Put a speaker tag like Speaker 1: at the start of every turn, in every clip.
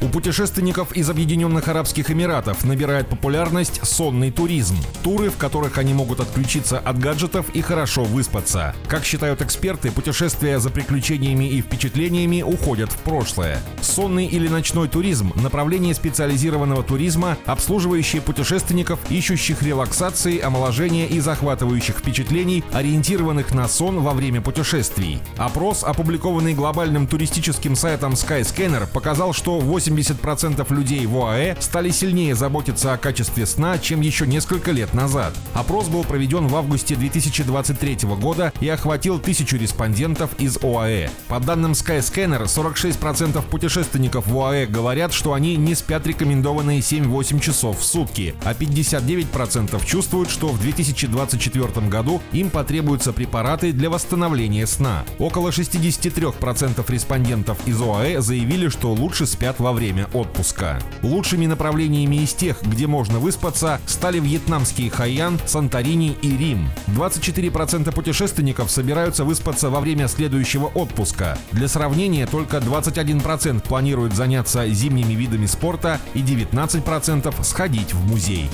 Speaker 1: У путешественников из Объединенных Арабских Эмиратов набирает популярность сонный туризм. Туры, в которых они могут отключиться от гаджетов и хорошо выспаться. Как считают эксперты, путешествия за приключениями и впечатлениями уходят в прошлое. Сонный или ночной туризм – направление специализированного туризма, обслуживающее путешественников, ищущих релаксации, омоложения и захватывающих впечатлений, ориентированных на сон во время путешествий. Опрос, опубликованный глобальным туристическим сайтом Skyscanner, показал, что 8 80% людей в ОАЭ стали сильнее заботиться о качестве сна, чем еще несколько лет назад. Опрос был проведен в августе 2023 года и охватил тысячу респондентов из ОАЭ. По данным Skyscanner, 46% путешественников в ОАЭ говорят, что они не спят рекомендованные 7-8 часов в сутки, а 59% чувствуют, что в 2024 году им потребуются препараты для восстановления сна. Около 63% респондентов из ОАЭ заявили, что лучше спят во время отпуска. Лучшими направлениями из тех, где можно выспаться, стали вьетнамские Хайян, Санторини и Рим. 24% путешественников собираются выспаться во время следующего отпуска. Для сравнения, только 21% планируют заняться зимними видами спорта и 19% сходить в музей.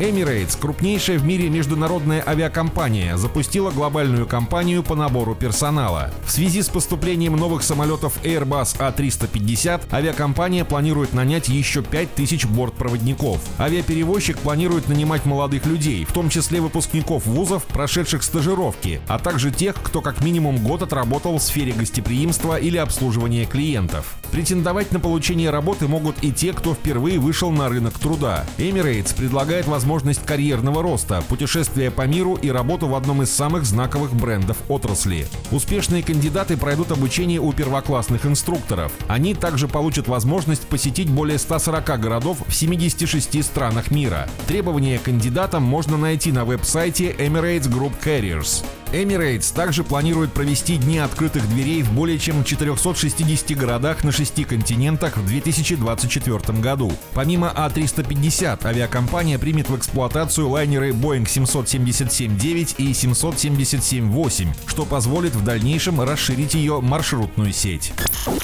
Speaker 1: Emirates, крупнейшая в мире международная авиакомпания, запустила глобальную кампанию по набору персонала. В связи с поступлением новых самолетов Airbus A350 авиакомпания планирует нанять еще 5000 бортпроводников. Авиаперевозчик планирует нанимать молодых людей, в том числе выпускников вузов, прошедших стажировки, а также тех, кто как минимум год отработал в сфере гостеприимства или обслуживания клиентов. Претендовать на получение работы могут и те, кто впервые вышел на рынок труда. Emirates предлагает возможность карьерного роста, путешествия по миру и работу в одном из самых знаковых брендов отрасли. Успешные кандидаты пройдут обучение у первоклассных инструкторов. Они также получат возможность посетить более 140 городов в 76 странах мира. Требования кандидатам можно найти на веб-сайте Emirates Group Carriers. Emirates также планирует провести дни открытых дверей в более чем 460 городах на шести континентах в 2024 году. Помимо А350, авиакомпания примет в эксплуатацию лайнеры Boeing 777-9 и 777-8, что позволит в дальнейшем расширить ее маршрутную сеть.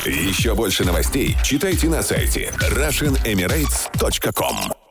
Speaker 2: Еще больше новостей читайте на сайте RussianEmirates.com